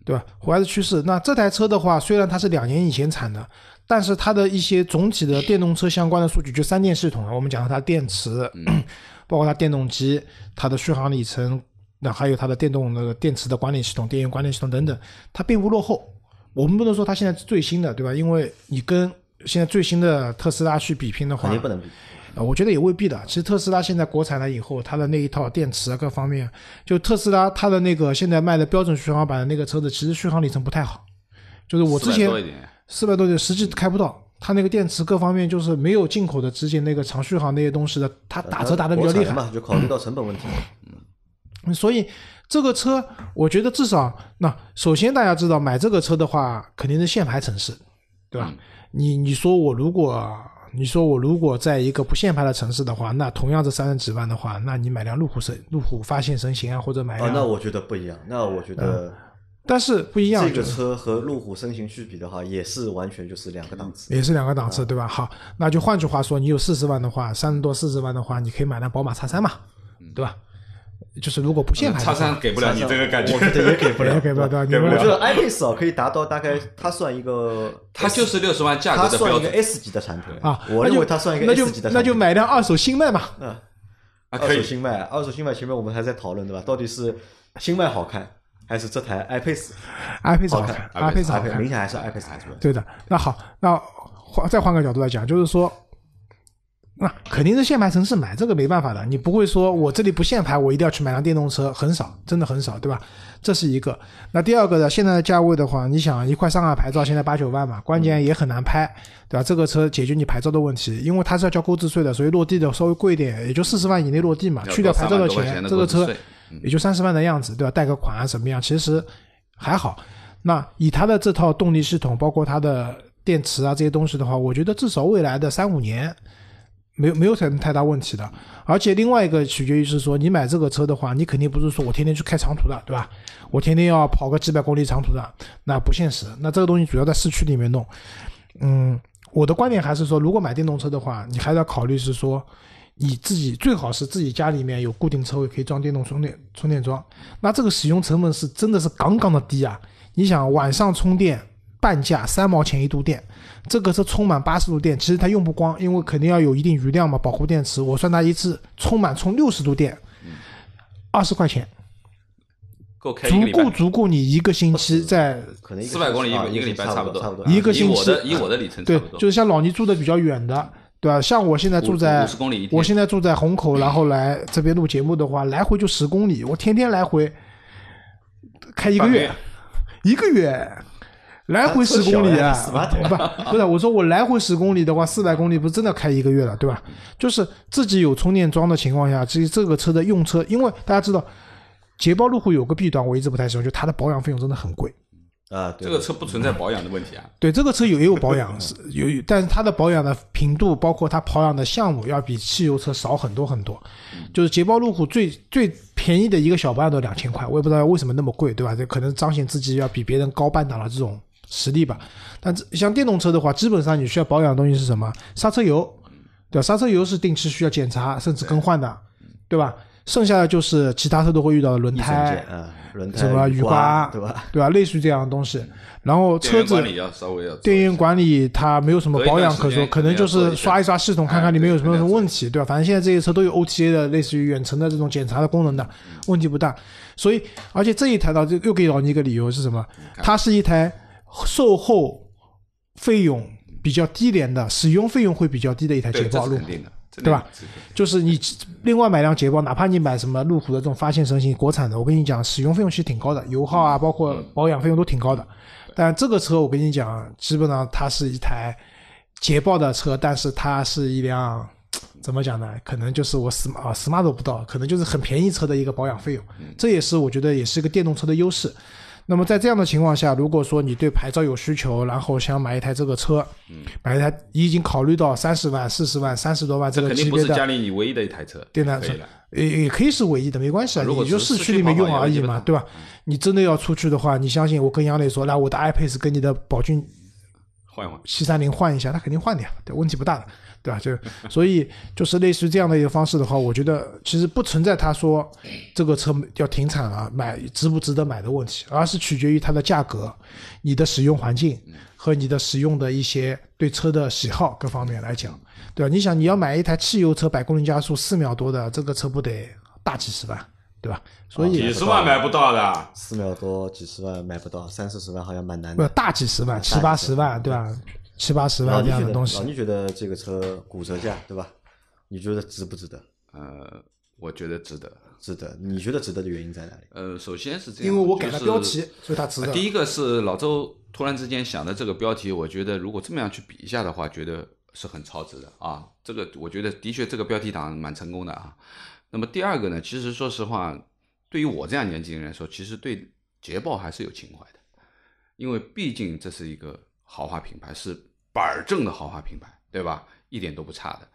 对吧？还是趋势。那这台车的话，虽然它是两年以前产的，但是它的一些总体的电动车相关的数据，就三电系统啊，我们讲到它电池，包括它电动机、它的续航里程，那还有它的电动那个电池的管理系统、电源管理系统等等，它并不落后。我们不能说它现在是最新的，对吧？因为你跟现在最新的特斯拉去比拼的话，肯定不能比。啊，我觉得也未必的。其实特斯拉现在国产了以后，它的那一套电池啊各方面，就特斯拉它的那个现在卖的标准续航版的那个车子，其实续航里程不太好。就是我之前多一点，四百多点，实际开不到。它那个电池各方面就是没有进口的之前那个长续航那些东西的，它打折打的比较厉害。嘛，就考虑到成本问题嗯。所以这个车，我觉得至少那首先大家知道买这个车的话，肯定是限牌城市，对吧？你你说我如果你说我如果在一个不限牌的城市的话，那同样这三十几万的话，那你买辆路虎神路虎发现神行啊，或者买那我觉得不一样。那我觉得但是不一样，这个车和路虎身形去比的话，也是完全就是两个档次。也是两个档次，对吧？好，那就换句话说，你有四十万的话，三十多四十万的话，你可以买辆宝马叉三嘛，对吧？就是如果不限牌，叉三给不了你这个感觉我，觉得也给不了 也。给不了，给不了我觉得 iPace 哦可以达到大概，它算一个，它就是六十万价它算一个格的标准 S 级的产品啊，我认为它算一个 S 级的产品。那就买辆二手新迈嘛，嗯，啊，二可以。手新迈，二手新迈前面我们还在讨论对吧？到底是新迈好看，还是这台 iPace iPace 好好看看，iPace 好看明，显还是 iPace 还是吧？对的。那好，那换再换个角度来讲，就是说，那肯定是限牌城市买，这个没办法的。你不会说我这里不限牌，我一定要去买辆电动车，很少，真的很少，对吧？这是一个。那第二个呢？现在的价位的话，你想一块上海牌照现在八九万嘛，关键也很难拍，对吧？这个车解决你牌照的问题，因为它是要交购置税的，所以落地的稍微贵一点，也就四十万以内落地嘛，去掉牌照的钱，这个车也就三十万的样子，对吧？贷个款啊怎么样？其实还好。那以它的这套动力系统，包括它的电池啊这些东西的话，我觉得至少未来的三五年没有没有什么太大问题的。而且另外一个取决于是说，你买这个车的话，你肯定不是说我天天去开长途的，对吧？我天天要跑个几百公里长途的，那不现实。那这个东西主要在市区里面弄。嗯，我的观点还是说，如果买电动车的话，你还是要考虑是说。你自己最好是自己家里面有固定车位可以装电动充电充电桩，那这个使用成本是真的是杠杠的低啊！你想晚上充电半价三毛钱一度电，这个车充满八十度电，其实它用不光，因为肯定要有一定余量嘛，保护电池。我算它一次充满充六十度电，二十块钱，足够足够你一个星期在可能四百公里啊一个礼拜差不多，差差不多。一个星期以我的以我的里程对就是像老倪住的比较远的，对吧？像我现在住在五十公里，我现在住在虹口，然后来这边录节目的话，来回就十公里，我天天来回开一个月半个月，一个月来回十公里啊不不是，我说我来回十公里的话，四百公里不是真的开一个月了，对吧？就是自己有充电桩的情况下，其实这个车的用车，因为大家知道，捷豹路虎有个弊端，我一直不太喜欢，就它的保养费用真的很贵。啊，对这个车不存在保养的问题啊。对，这个车有也有保养，是有，但是它的保养的频度，包括它保养的项目，要比汽油车少很多很多。就是捷豹路虎最最便宜的一个小保养都两千块，我也不知道为什么那么贵，对吧？这可能彰显自己要比别人高半档的这种实力吧。但这像电动车的话，基本上你需要保养的东西是什么？刹车油，对吧？刹车油是定期需要检查甚至更换的，对吧？剩下的就是其他车都会遇到的轮胎件，啊，轮胎、什么雨刮对吧？对吧？类似于这样的东西。然后车子电源管理要稍微要电源管理它没有什么保养可说，可能就是刷一刷系统，看看里面有什么什么问题，对吧？反正现在这些车都有 OTA 的，类似于远程的这种检查的功能的，问题不大。所以，而且这一台呢，就又给老倪一个理由是什么？它是一台售后费用比较低廉的，使用费用会比较低的一台捷豹路对吧？就是你另外买辆捷豹，哪怕你买什么路虎的这种发现神型国产的，我跟你讲，使用费用其实挺高的，油耗啊，包括保养费用都挺高的。但这个车我跟你讲，基本上它是一台捷豹的车，但是它是一辆怎么讲呢？可能就是我死啊死马都不到，可能就是很便宜车的一个保养费用。这也是我觉得也是一个电动车的优势。那么在这样的情况下，如果说你对牌照有需求，然后想买一台这个车，嗯买一台你已经考虑到三十万、四十万、三十多万这这肯定不是个级别的家里你唯一的一台车，电单车。也也可以是唯一的，没关系啊，如果你就市区里面用而已嘛对吧？你真的要出去的话，你相信我跟杨磊说，来我的 iPace 跟你的宝骏换一换，七三零换一下，他肯定换的呀，对，问题不大的，对吧？就所以就是类似于这样的一个方式的话，我觉得其实不存在他说这个车要停产了，买值不值得买的问题，而是取决于它的价格、你的使用环境和你的使用的一些对车的喜好各方面来讲，对吧？你想你要买一台汽油车，百公里加速四秒多的，这个车不得大几十万，对吧？所以几十万买不到的。四秒多几十万买不到，三四十万好像蛮难不的。大几十万，七八十万，对吧？七八十万这老倪觉得，样的东西老，倪觉得这个车骨折价对吧？你觉得值不值得？呃，我觉得值得。值得。你觉得值得的原因在哪里？呃，首先是这样，因为我改了就是标题，所以它值得。第一个是老周突然之间想的这个标题，我觉得如果这么样去比一下的话，觉得是很超值的啊。这个我觉得的确这个标题党蛮成功的啊。那么第二个呢，其实说实话，对于我这样年轻人来说，其实对捷豹还是有情怀的，因为毕竟这是一个豪华品牌，是板正的豪华品牌，对吧？一点都不差的。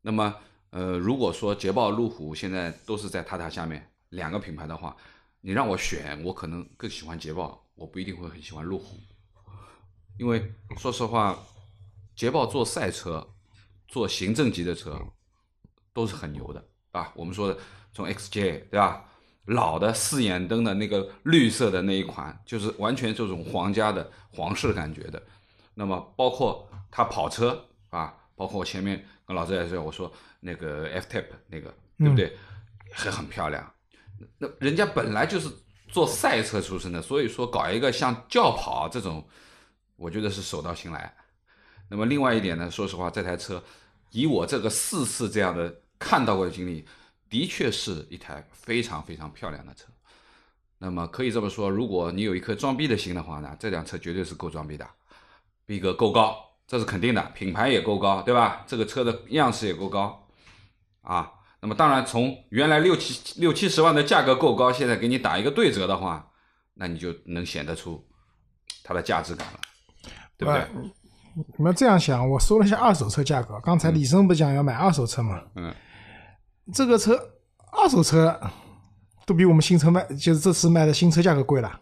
那么呃，如果说捷豹、路虎现在都是在塔塔下面两个品牌的话，你让我选，我可能更喜欢捷豹，我不一定会很喜欢路虎，因为说实话，捷豹做赛车、做行政级的车都是很牛的啊。我们说的从 XJ 对吧，老的四眼灯的那个绿色的那一款，就是完全这种皇家的皇室的感觉的。那么包括它跑车啊，包括我前面跟老师也说，我说那个 F Type 那个对不对，还很漂亮。那人家本来就是做赛车出身的，所以说搞一个像轿跑这种，我觉得是手到擒来。那么另外一点呢，说实话，这台车以我这个四次这样的看到过的经历，的确是一台非常非常漂亮的车。那么可以这么说，如果你有一颗装逼的心的话呢，这辆车绝对是够装逼的，逼格够高，这是肯定的，品牌也够高，对吧？这个车的样式也够高，啊。那么当然，从原来六七六七十万的价格够高，现在给你打一个对折的话，那你就能显得出它的价值感了，对不对？你们这样想，我说了一下二手车价格。刚才李生不讲要买二手车吗？嗯，这个车二手车都比我们新车卖，就是这次卖的新车价格贵了，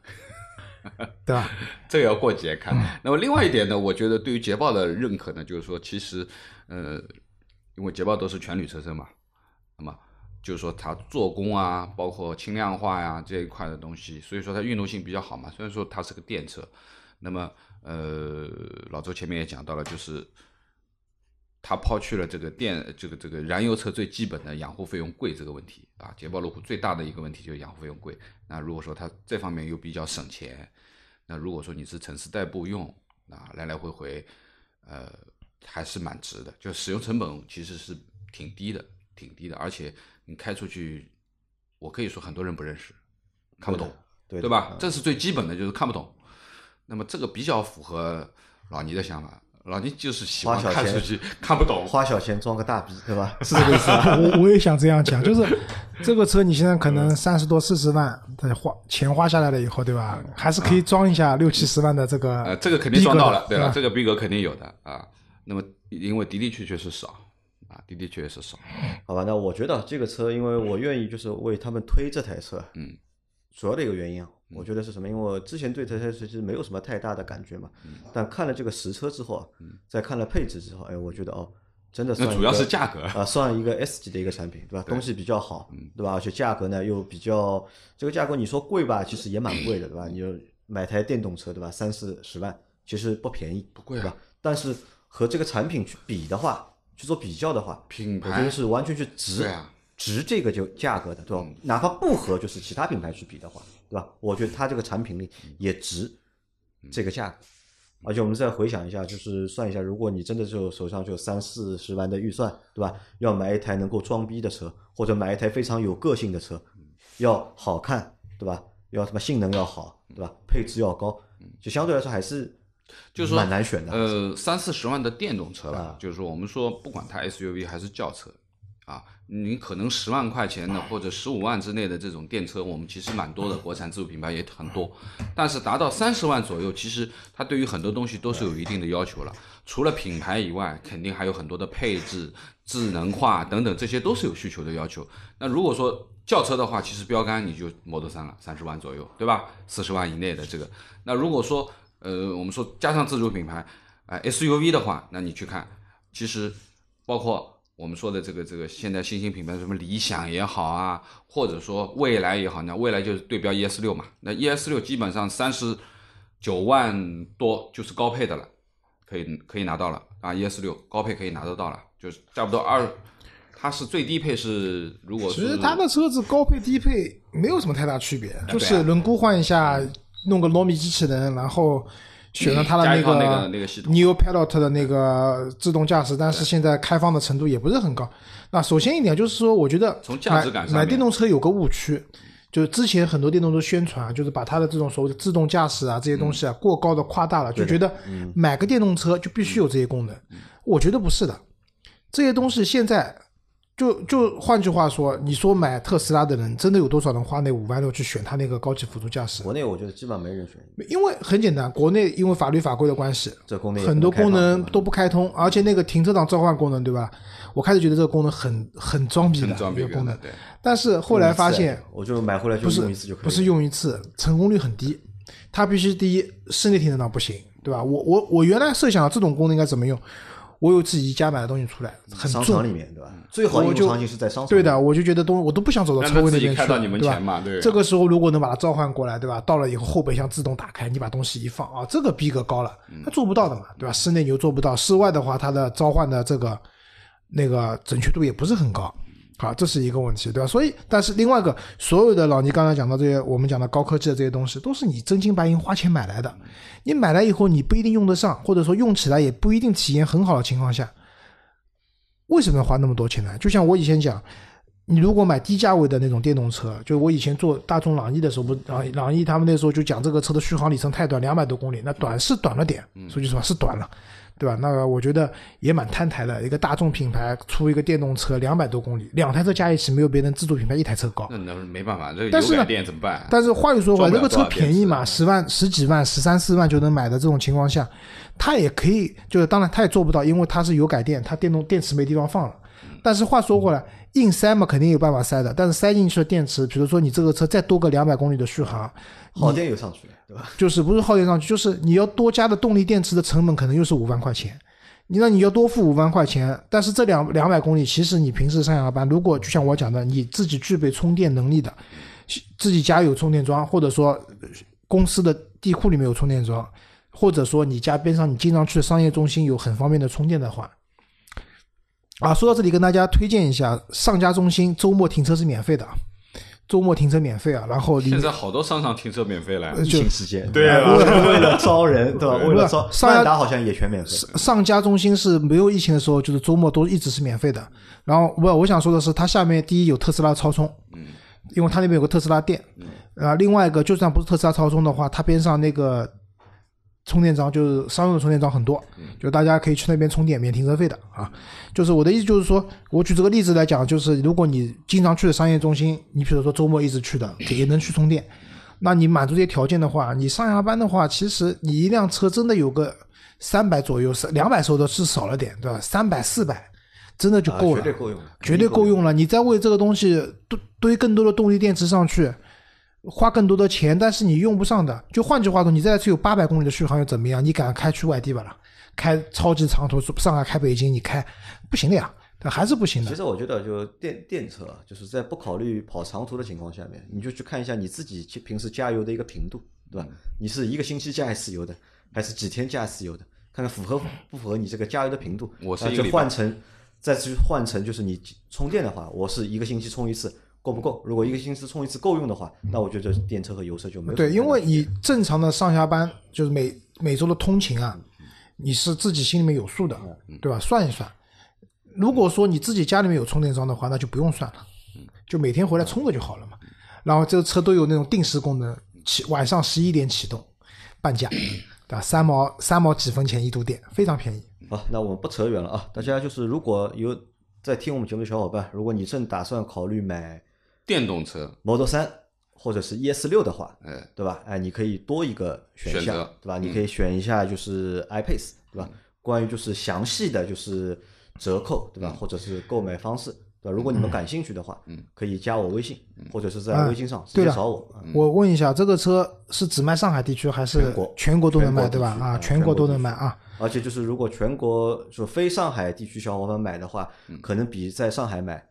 对吧？这个要过节看。那么另外一点呢，我觉得对于捷豹的认可呢，就是说，其实呃，因为捷豹都是全铝车身嘛，那么就是说它做工啊，包括轻量化呀、这一块的东西，所以说它运动性比较好嘛。虽然说它是个电车，那么呃，老周前面也讲到了，就是它抛去了这个电这个这个燃油车最基本的养护费用贵这个问题啊，捷豹路虎最大的一个问题就是养护费用贵。那如果说它这方面又比较省钱，那如果说你是城市代步用，啊来来回回，呃还是蛮值的，就使用成本其实是挺低的，挺低的，而且你开出去，我可以说很多人不认识，看不懂，对的对吧嗯？这是最基本的，就是看不懂。那么这个比较符合老倪的想法，老倪就是喜欢花小钱看出去 看不懂，花小钱装个大逼，对吧？是这个意思吧？我我也想这样讲，就是这个车你现在可能三十多四十万的花钱花下来了以后，对吧？还是可以装一下六七十万的这个，呃，这个肯定装到了，对吧？这个逼格肯定有的啊。那么因为的的确确是少啊，的的确确是少。好吧，那我觉得这个车，因为我愿意就是为他们推这台车，嗯，主要的一个原因啊，我觉得是什么？因为我之前对这台车其实没有什么太大的感觉嘛，嗯但看了这个实车之后啊，再看了配置之后，哎，我觉得哦，真的算那主要是价格。啊，算一个 S 级的一个产品，对吧？东西比较好，对吧？而且价格呢又比较，这个价格你说贵吧，其实也蛮贵的，对吧？你就买台电动车，对吧？三四十万，其实不便宜，不贵啊对吧？但是和这个产品去比的话，去做比较的话，品牌我觉得是完全去值值这个就价格的，对吧？哪怕不和就是其他品牌去比的话，对吧？我觉得它这个产品力也值这个价格。而且我们再回想一下，就是算一下，如果你真的就手上就三四十万的预算，对吧？要买一台能够装逼的车，或者买一台非常有个性的车，要好看，对吧？要什么性能要好，对吧？配置要高，就相对来说还是就是说蛮难选的。呃，三四十万的电动车吧，啊就是说我们说不管它 SUV 还是轿车，啊，你可能十万块钱的或者十五万之内的这种电车，我们其实蛮多的，国产自主品牌也很多。但是达到三十万左右，其实它对于很多东西都是有一定的要求了。除了品牌以外，肯定还有很多的配置、智能化等等，这些都是有需求的要求。那如果说轿车的话，其实标杆你就 Model 3了，三十万左右，对吧？四十万以内的这个。那如果说呃，我们说加上自主品牌，哎、SUV 的话，那你去看，其实包括我们说的这个这个现在新兴品牌，什么理想也好啊，或者说蔚来也好，那蔚来就是对标 ES 六嘛，那 ES 六基本上三十九万多就是高配的了，可以可以拿到了。啊，ES 六高配可以拿得到了，就是差不多二，它是最低配是如果是其实它的车子高配低配没有什么太大区别，啊就是轮毂换一下，弄个糯米机器人，然后选了它的那个那个个那个系统 New Pilot 的那个自动驾驶，但是现在开放的程度也不是很高。那首先一点就是说，我觉得从价值感上买买电动车有个误区。就是之前很多电动车宣传啊，就是把它的这种所谓的自动驾驶啊这些东西啊过高的夸大了，就觉得买个电动车就必须有这些功能。我觉得不是的，这些东西现在就就换句话说，你说买特斯拉的人，真的有多少人花那五万六去选它那个高级辅助驾驶？国内我觉得基本上没人选，因为很简单，国内因为法律法规的关系，这功能很多功能都不开通，而且那个停车场召唤功能，对吧？我开始觉得这个功能很很装逼的很装逼一个功能，对，但是后来发现我就买回来就不是用一次就可以，不是用一次，成功率很低。它必须第一室内停车场不行，对吧？我我我原来设想这种功能应该怎么用，我有自己家买的东西出来，很商场重里面对吧？最好应我就用场景是在商场。对的，，我就觉得东我都不想走到车位那边去，自己开到你门对吧，对。这个时候如果能把它召唤过来，对吧？到了以后后备箱自动打开，你把东西一放啊，这个逼格高了，它做不到的嘛，对吧？室内你又做不到，室外的话，它的召唤的这个那个准确度也不是很高。好，这是一个问题，对吧？所以，但是另外一个，所有的老倪刚才讲到这些，我们讲的高科技的这些东西，都是你真金白银花钱买来的。你买来以后，你不一定用得上，或者说用起来也不一定体验很好的情况下，为什么要花那么多钱呢？就像我以前讲，你如果买低价位的那种电动车，就我以前做大众朗逸的时候，不朗朗逸他们那时候就讲这个车的续航里程太短，两百多公里，那短是短了点，说句实话是短了，对吧？那我觉得也蛮摊台的。一个大众品牌出一个电动车两百多公里，两台车加一起没有别人自主品牌一台车高。那那没办法，这个但是呢油改电怎么办？但是话又说回来，这个车便宜嘛，十万、十几万、十三四万就能买的这种情况下，它也可以，就是当然它也做不到，因为它是油改电，它电动电池没地方放了。但是话说回来，硬塞嘛肯定有办法塞的，但是塞进去的电池，比如说你这个车再多个两百公里的续航，耗电又上去了，对吧？就是不是耗电上去，就是你要多加的动力电池的成本可能又是五万块钱。你那你要多付五万块钱，但是这两两百公里，其实你平时上下班，如果就像我讲的，你自己具备充电能力的，自己家有充电桩，或者说公司的地库里面有充电桩，或者说你家边上你经常去商业中心有很方便的充电的话，啊，说到这里跟大家推荐一下，上家中心周末停车是免费的，周末停车免费啊，然后里现在好多商场停车免费了，疫情时间，对啊。为 了为了招人，对吧？为了招上万达好像也全免费，上家中心是没有疫情的时候，就是周末都一直是免费的。然后我我想说的是，它下面第一有特斯拉超充，嗯，因为它那边有个特斯拉店，啊，另外一个就算不是特斯拉超充的话，它边上那个充电桩就是商用的充电桩很多，就大家可以去那边充电，免停车费的啊。就是我的意思就是说，我举这个例子来讲，就是如果你经常去的商业中心，你比如说周末一直去的，也能去充电。那你满足这些条件的话，你上下班的话，其实你一辆车真的有个三百左右，是两百收的是少了点，对吧？三百四百真的就啊够了，绝对够用，绝对够用了。你再为这个东西堆堆更多的动力电池上去，花更多的钱，但是你用不上的。就换句话说，你这台车有八百公里的续航又怎么样？你敢开去外地吧啦？开超级长途，上海开北京，你开不行的呀，但还是不行的。其实我觉得，就电电车啊，就是在不考虑跑长途的情况下面，你就去看一下你自己去平时加油的一个频度，对吧？你是一个星期加一次油的，还是几天加一次油的？看看符合不符合你这个加油的频度，那就我是一个礼拜换成再去换成就是你充电的话，我是一个星期充一次够不够？如果一个星期充一次够用的话，那我觉得电车和油车就没有对，因为你正常的上下班就是每每周的通勤啊，你是自己心里面有数的，对吧？算一算，如果说你自己家里面有充电桩的话，那就不用算了，就每天回来充着就好了嘛。然后这个车都有那种定时功能，起晚上十一点启动，半价，对吧？三毛三毛几分钱一度电，非常便宜。好，那我们不扯远了啊！大家就是如果有在听我们节目的小伙伴，如果你正打算考虑买电动车，Model 三或者是 ES 六的话，哎，对吧？哎，你可以多一个选项对吧？你可以选一下就是 iPace，对吧？关于就是详细的就是折扣，对吧？或者是购买方式，对吧？如果你们感兴趣的话，嗯可以加我微信，或者是在啊微信上直接找我。啊我问一下，这个车是只卖上海地区还是全国全国都能卖，对吧？啊，全国都能卖啊。而且就是如果全国就非上海地区小伙伴买的话，可能比在上海买嗯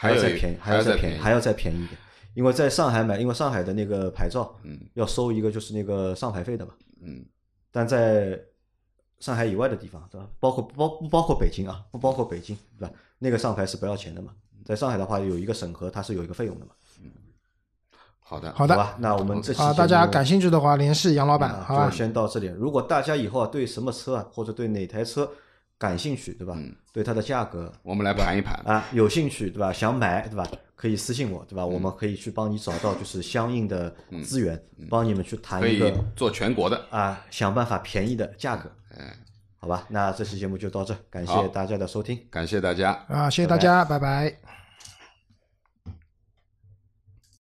还要再便宜，还要要再再便宜还要再便宜一点。因为在上海买，因为上海的那个牌照，嗯，要收一个就是那个上牌费的嘛，嗯，但在上海以外的地方，对吧？包括不包不包括北京啊，不包括北京，对吧？那个上牌是不要钱的嘛。在上海的话，有一个审核，它是有一个费用的嘛。嗯好的，好的，好吧，那我们这期好，大家感兴趣的话联系杨老板，啊就？先到这里。如果大家以后啊对什么车啊，或者对哪台车感兴趣，对吧？对它的价格我们来盘一盘。啊有兴趣，对吧？想买，对吧？可以私信我，对吧？我们可以去帮你找到就是相应的资源，帮你们去谈一个做全国的，啊，想办法便宜的价格。哎，好吧，那这期节目就到这，感谢大家的收听。感谢大家。啊，谢谢大家，拜拜